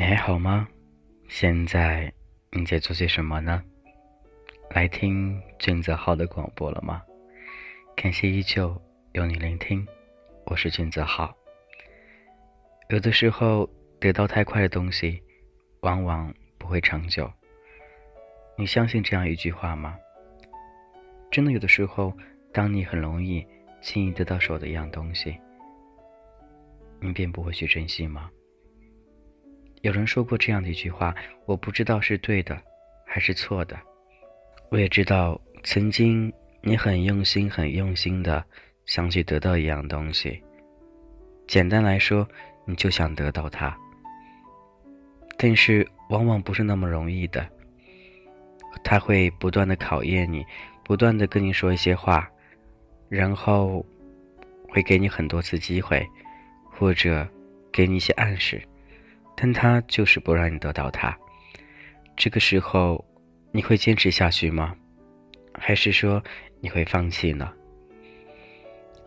你还好吗？现在你在做些什么呢？来听俊泽浩的广播了吗？感谢依旧有你聆听，我是俊泽浩。有的时候得到太快的东西，往往不会长久。你相信这样一句话吗？真的有的时候，当你很容易轻易得到手的一样东西，你便不会去珍惜吗？有人说过这样的一句话，我不知道是对的还是错的。我也知道，曾经你很用心、很用心的想去得到一样东西。简单来说，你就想得到它。但是，往往不是那么容易的。他会不断的考验你，不断的跟你说一些话，然后会给你很多次机会，或者给你一些暗示。但他就是不让你得到他，这个时候你会坚持下去吗？还是说你会放弃呢？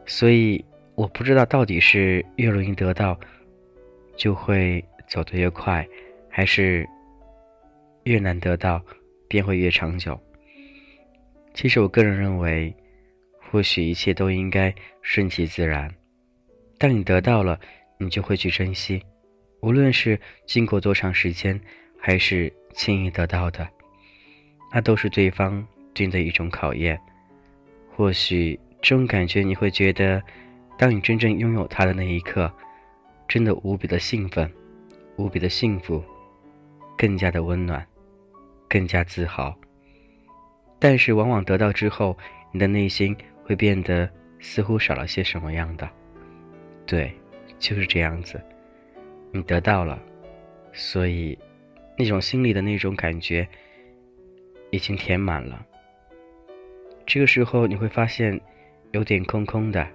所以我不知道到底是越容易得到就会走得越快，还是越难得到便会越长久。其实我个人认为，或许一切都应该顺其自然。当你得到了，你就会去珍惜。无论是经过多长时间，还是轻易得到的，那都是对方对你的一种考验。或许这种感觉你会觉得，当你真正拥有它的那一刻，真的无比的兴奋，无比的幸福，更加的温暖，更加自豪。但是往往得到之后，你的内心会变得似乎少了些什么样的。对，就是这样子。你得到了，所以那种心里的那种感觉已经填满了。这个时候你会发现有点空空的，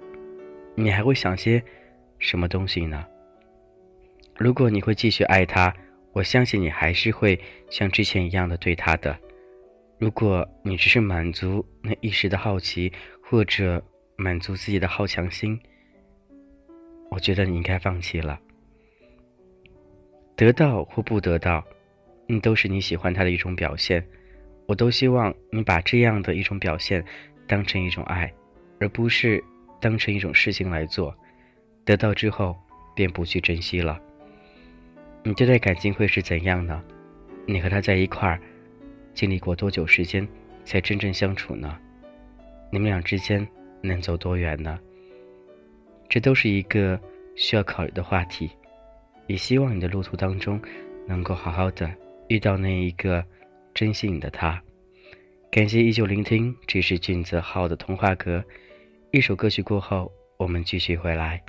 你还会想些什么东西呢？如果你会继续爱他，我相信你还是会像之前一样的对他的。如果你只是满足那一时的好奇，或者满足自己的好强心，我觉得你应该放弃了。得到或不得到，你都是你喜欢他的一种表现。我都希望你把这样的一种表现当成一种爱，而不是当成一种事情来做。得到之后便不去珍惜了。你这段感情会是怎样呢？你和他在一块儿，经历过多久时间才真正相处呢？你们俩之间能走多远呢？这都是一个需要考虑的话题。也希望你的路途当中，能够好好的遇到那一个珍惜你的他。感谢依旧聆听，这是俊泽浩的童话阁。一首歌曲过后，我们继续回来。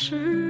是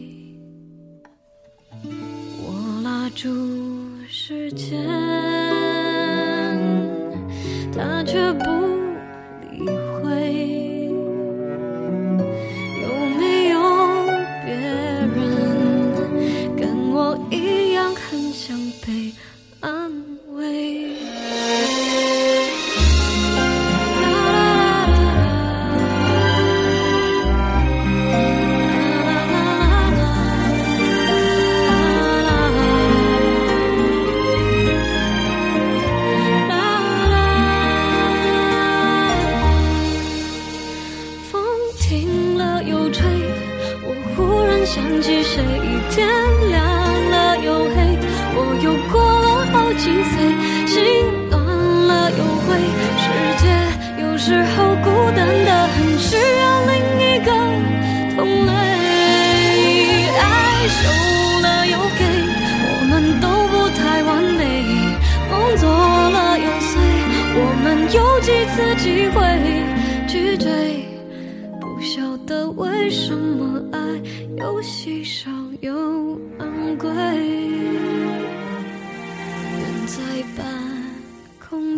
间，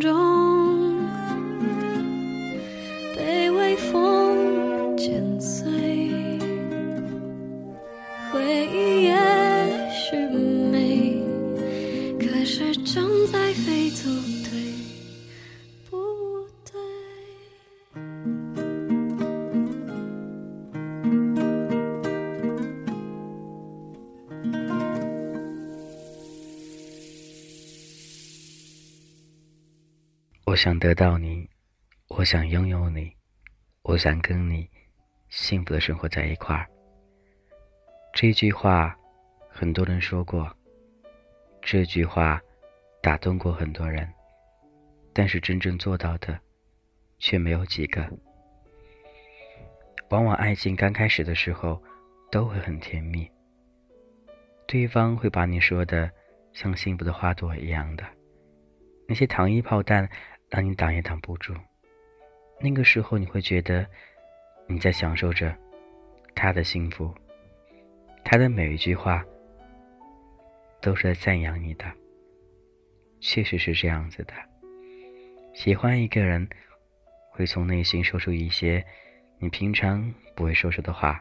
空想得到你，我想拥有你，我想跟你幸福的生活在一块儿。这句话，很多人说过。这句话，打动过很多人，但是真正做到的，却没有几个。往往爱情刚开始的时候，都会很甜蜜。对方会把你说的像幸福的花朵一样的，那些糖衣炮弹。当你挡也挡不住。那个时候，你会觉得你在享受着他的幸福，他的每一句话都是在赞扬你的。确实是这样子的。喜欢一个人，会从内心说出一些你平常不会说出的话，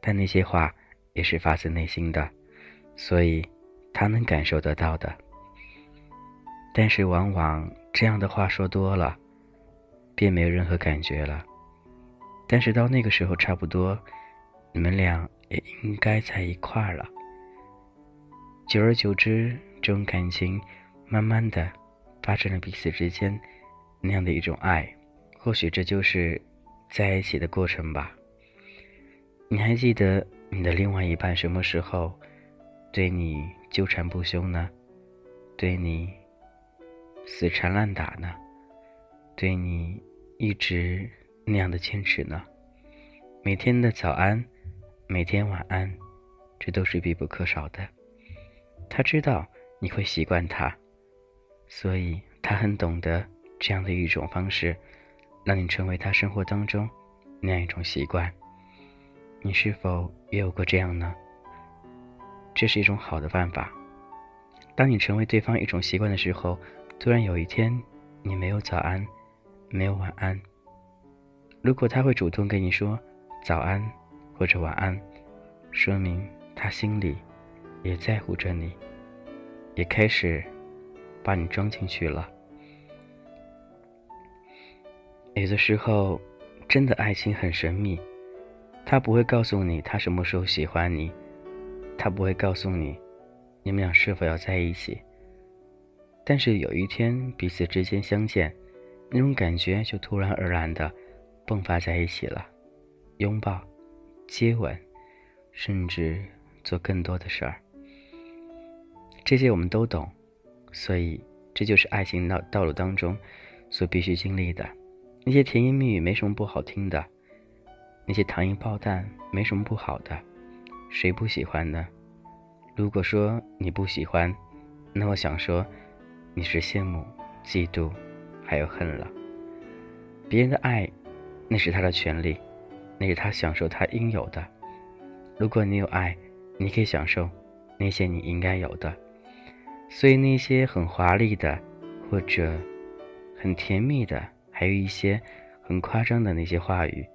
但那些话也是发自内心的，所以他能感受得到的。但是往往。这样的话说多了，便没有任何感觉了。但是到那个时候，差不多，你们俩也应该在一块儿了。久而久之，这种感情慢慢的发展了彼此之间那样的一种爱。或许这就是在一起的过程吧。你还记得你的另外一半什么时候对你纠缠不休呢？对你？死缠烂打呢，对你一直那样的坚持呢，每天的早安，每天晚安，这都是必不可少的。他知道你会习惯他，所以他很懂得这样的一种方式，让你成为他生活当中那样一种习惯。你是否也有过这样呢？这是一种好的办法。当你成为对方一种习惯的时候。突然有一天，你没有早安，没有晚安。如果他会主动跟你说早安或者晚安，说明他心里也在乎着你，也开始把你装进去了。有的时候，真的爱情很神秘，他不会告诉你他什么时候喜欢你，他不会告诉你你们俩是否要在一起。但是有一天彼此之间相见，那种感觉就突然而然的迸发在一起了，拥抱、接吻，甚至做更多的事儿。这些我们都懂，所以这就是爱情道道路当中所必须经历的。那些甜言蜜语没什么不好听的，那些糖衣炮弹没什么不好的，谁不喜欢呢？如果说你不喜欢，那我想说。你是羡慕、嫉妒，还有恨了。别人的爱，那是他的权利，那是他享受他应有的。如果你有爱，你可以享受那些你应该有的。所以那些很华丽的，或者很甜蜜的，还有一些很夸张的那些话语，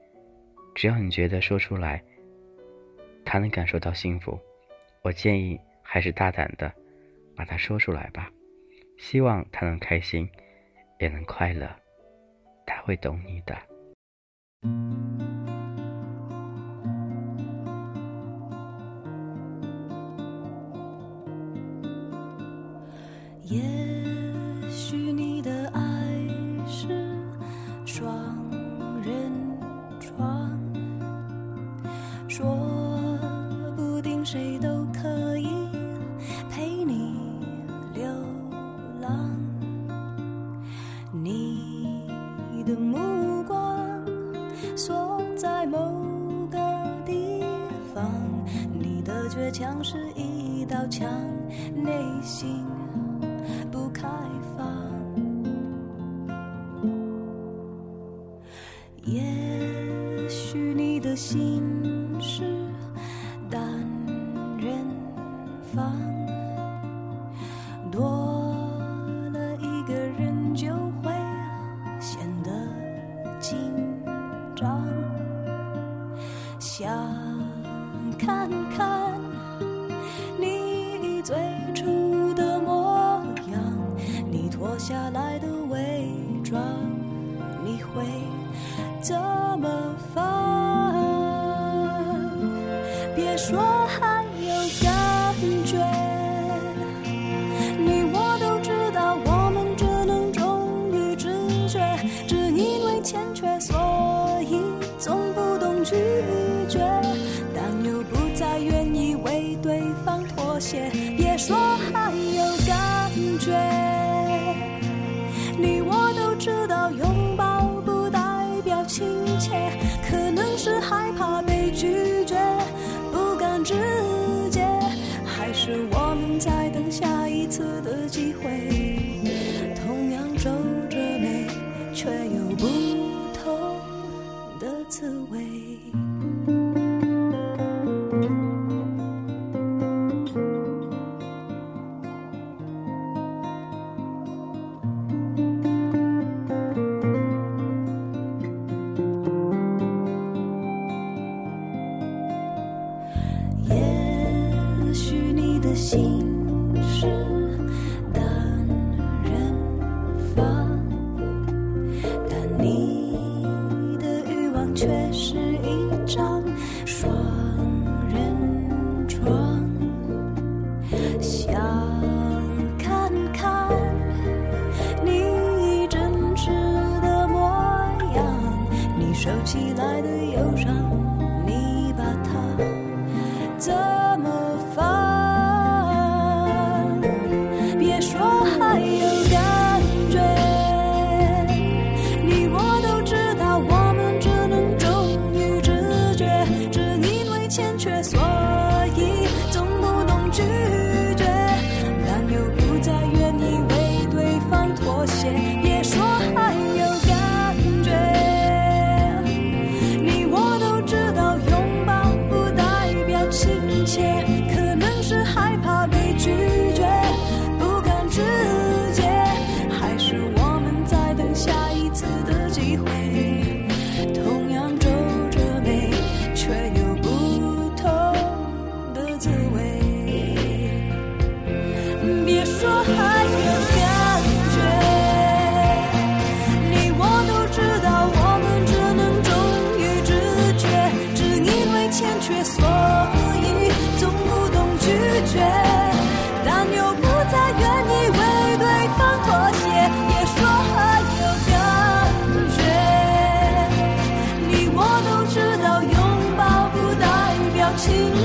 只要你觉得说出来，他能感受到幸福，我建议还是大胆的把它说出来吧。希望他能开心，也能快乐，他会懂你的。墙是一道墙内心别说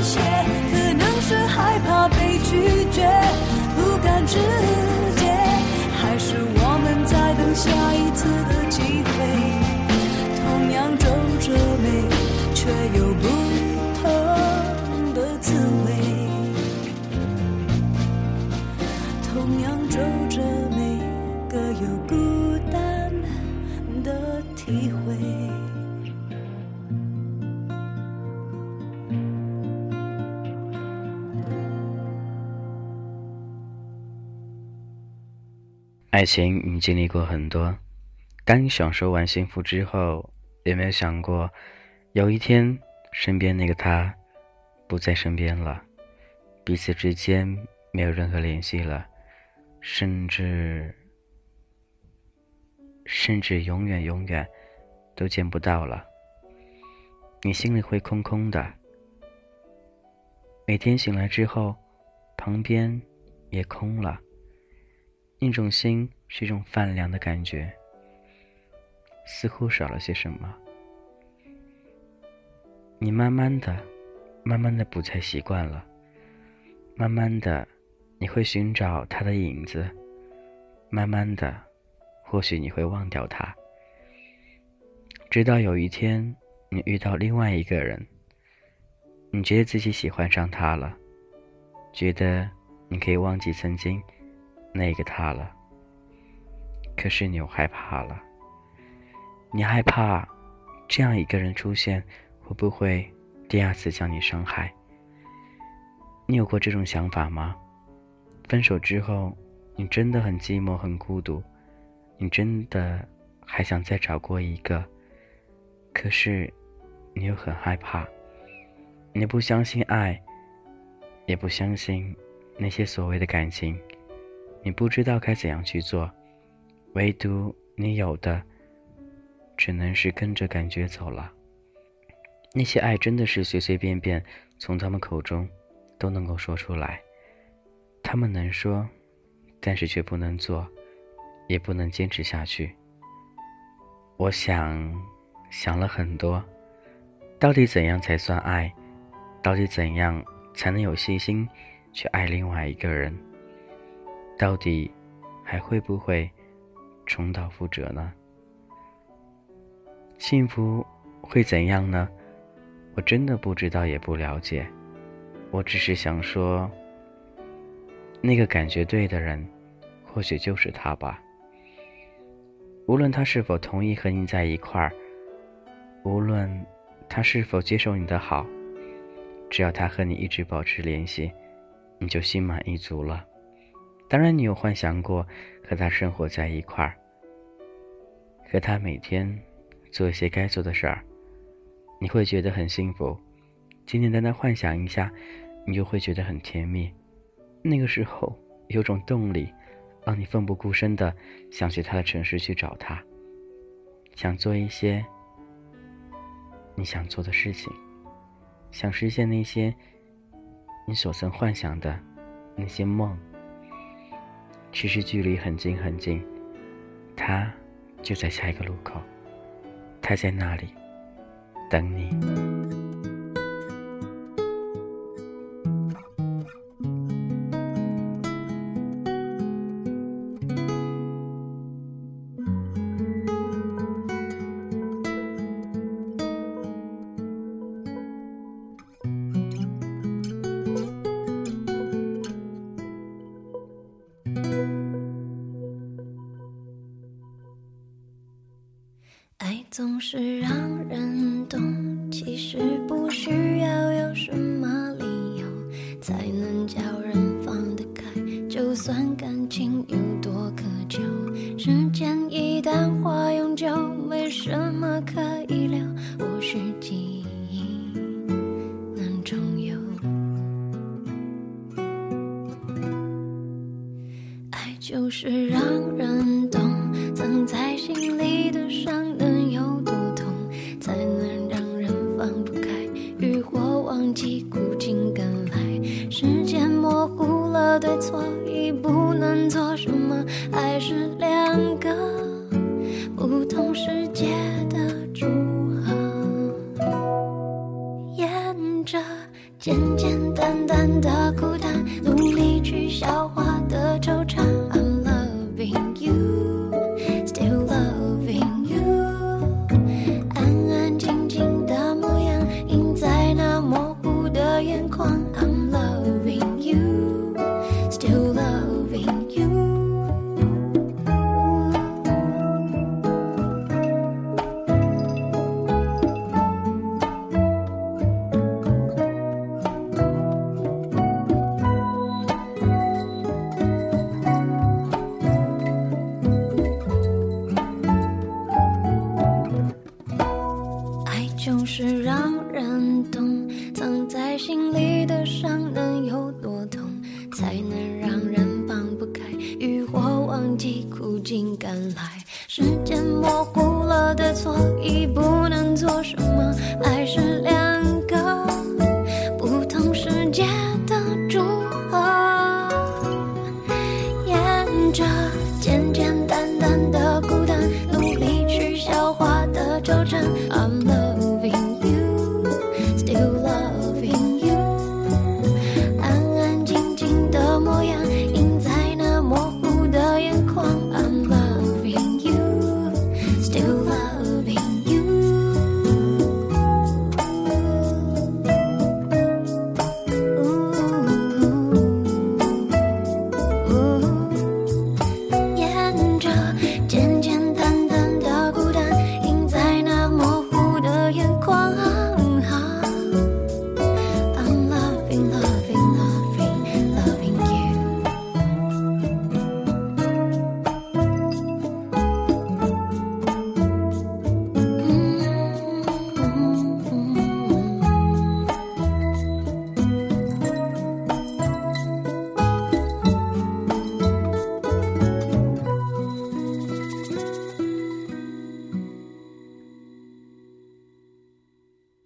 些爱情你经历过很多当你享受完幸福之后有没有想过有一天身边那个他不在身边了彼此之间没有任何联系了甚至甚至永远永远都见不到了。你心里会空空的每天醒来之后旁边也空了一种心是一种泛凉的感觉似乎少了些什么。你慢慢的慢慢的不再习惯了慢慢的你会寻找他的影子慢慢的或许你会忘掉他。直到有一天你遇到另外一个人你觉得自己喜欢上他了觉得你可以忘记曾经那个他了。可是你又害怕了，你害怕这样一个人出现，会不会第二次将你伤害？你有过这种想法吗？分手之后，你真的很寂寞、很孤独，你真的还想再找过一个，可是你又很害怕，你不相信爱，也不相信那些所谓的感情，你不知道该怎样去做。唯独你有的，只能是跟着感觉走了。那些爱真的是随随便便从他们口中都能够说出来，他们能说，但是却不能做，也不能坚持下去。我想想了很多，到底怎样才算爱？到底怎样才能有信心去爱另外一个人？到底还会不会？重蹈覆辙呢？幸福会怎样呢？我真的不知道，也不了解。我只是想说，那个感觉对的人，或许就是他吧。无论他是否同意和你在一块儿，无论他是否接受你的好，只要他和你一直保持联系，你就心满意足了。当然，你有幻想过和他生活在一块儿，和他每天做一些该做的事儿，你会觉得很幸福。简简单单幻想一下，你就会觉得很甜蜜。那个时候有种动力，让你奋不顾身的想去他的城市去找他，想做一些你想做的事情，想实现那些你所曾幻想的那些梦。其实距离很近很近，他就在下一个路口，他在那里等你。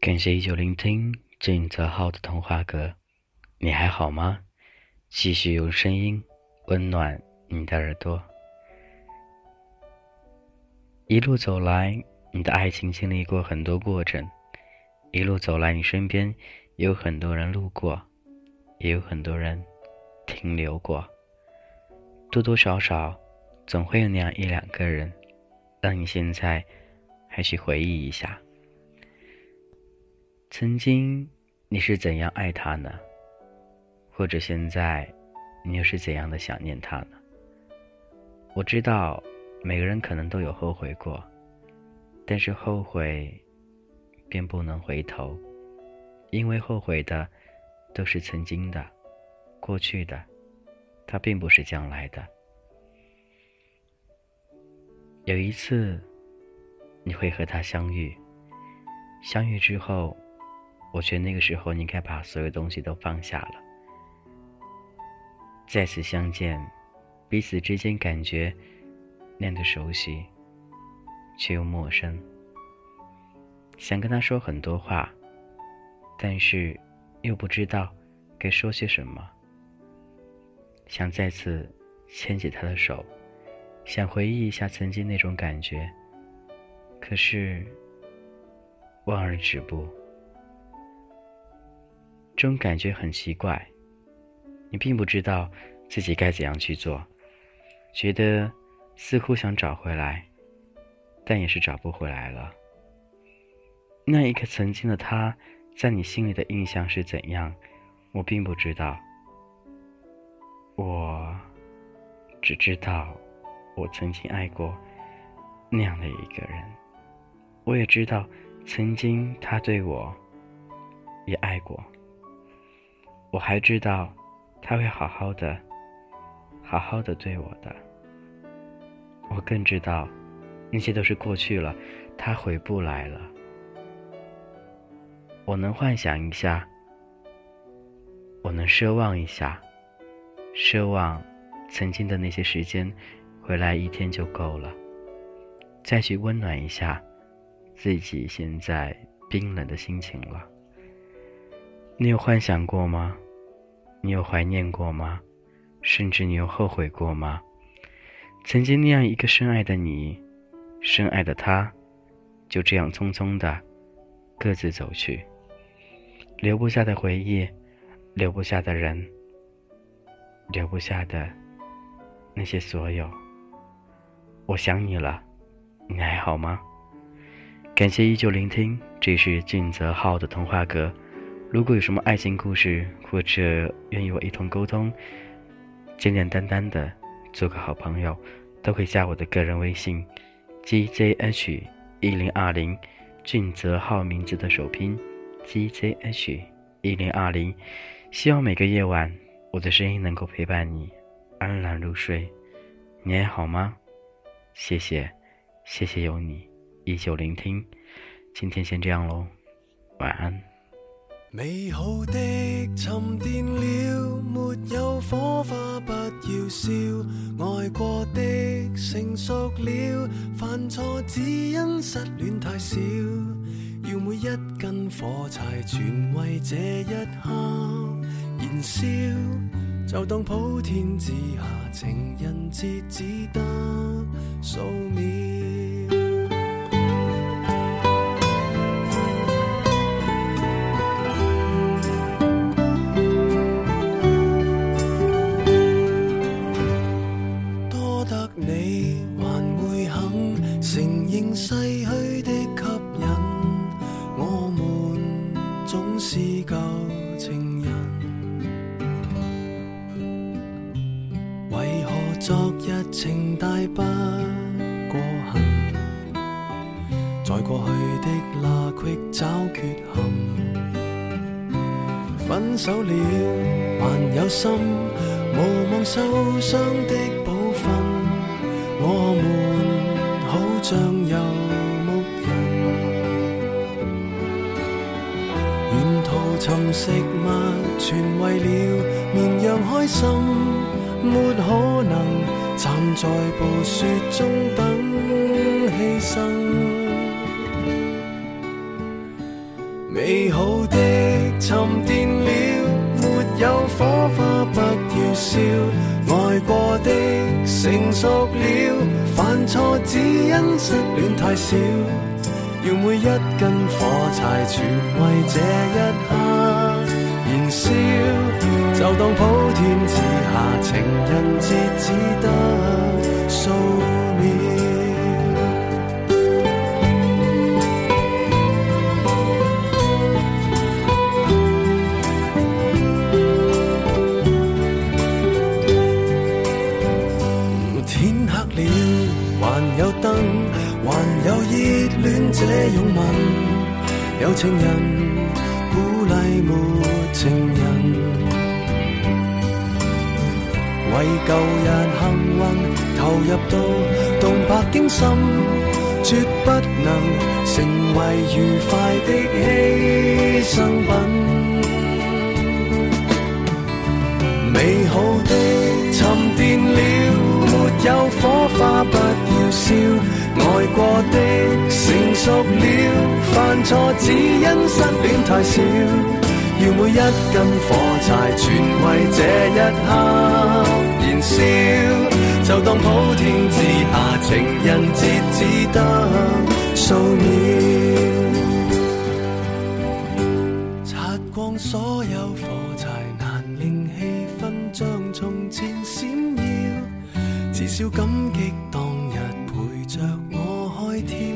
感谢依旧聆听静泽浩的童话歌，你还好吗？继续用声音温暖你的耳朵。一路走来，你的爱情经历过很多过程，一路走来，你身边有很多人路过，也有很多人停留过，多多少少总会有那样一两个人，让你现在还去回忆一下。曾经你是怎样爱他呢？或者现在你又是怎样的想念他呢？我知道每个人可能都有后悔过，但是后悔便不能回头，因为后悔的都是曾经的、过去的，它并不是将来的。有一次你会和他相遇，相遇之后。我觉得那个时候，你应该把所有东西都放下了。再次相见，彼此之间感觉那样的熟悉，却又陌生。想跟他说很多话，但是又不知道该说些什么。想再次牵起他的手，想回忆一下曾经那种感觉，可是望而止步。这种感觉很奇怪，你并不知道自己该怎样去做，觉得似乎想找回来，但也是找不回来了。那一个曾经的他，在你心里的印象是怎样？我并不知道。我只知道，我曾经爱过那样的一个人。我也知道，曾经他对我也爱过。我还知道，他会好好的，好好的对我的。我更知道，那些都是过去了，他回不来了。我能幻想一下，我能奢望一下，奢望曾经的那些时间回来一天就够了，再去温暖一下自己现在冰冷的心情了。你有幻想过吗？你有怀念过吗？甚至你有后悔过吗？曾经那样一个深爱的你，深爱的他，就这样匆匆的各自走去，留不下的回忆，留不下的人，留不下的那些所有。我想你了，你还好吗？感谢依旧聆听，这是俊泽浩的童话阁。如果有什么爱情故事，或者愿意我一同沟通，简简单单的做个好朋友，都可以加我的个人微信：gzh 一零二零，俊泽浩名字的首拼：gzh 一零二零。希望每个夜晚，我的声音能够陪伴你安然入睡。你还好吗？谢谢，谢谢有你依旧聆听。今天先这样喽，晚安。美好的沉淀了，没有火花不要笑。爱过的成熟了，犯错只因失恋太少。要每一根火柴全为这一刻燃烧，就当普天之下情人节只得数秒。在过去的那隙找缺陷。分手了还有心，无望受伤的部分。我们好像游牧人，沿途寻食物，全为了绵羊开心。没可能站在暴雪中等牺牲。美好的沉淀了，没有火花不要烧，爱过的成熟了，犯错只因失恋太少，要每一根火柴全为这一刻燃烧，就当普天有情人鼓勵沒情人。為舊日幸運投入到動魄驚心，絕不能成為愉快的犧牲品。美好的沉澱了，沒有火花不要燒，愛過的成熟了，犯錯只因失戀太少，要每一根火柴全為这一刻燃燒，就當普天之下情人節只得數秒。擦光所有火柴，難令氣氛像從前閃耀。至少感激天。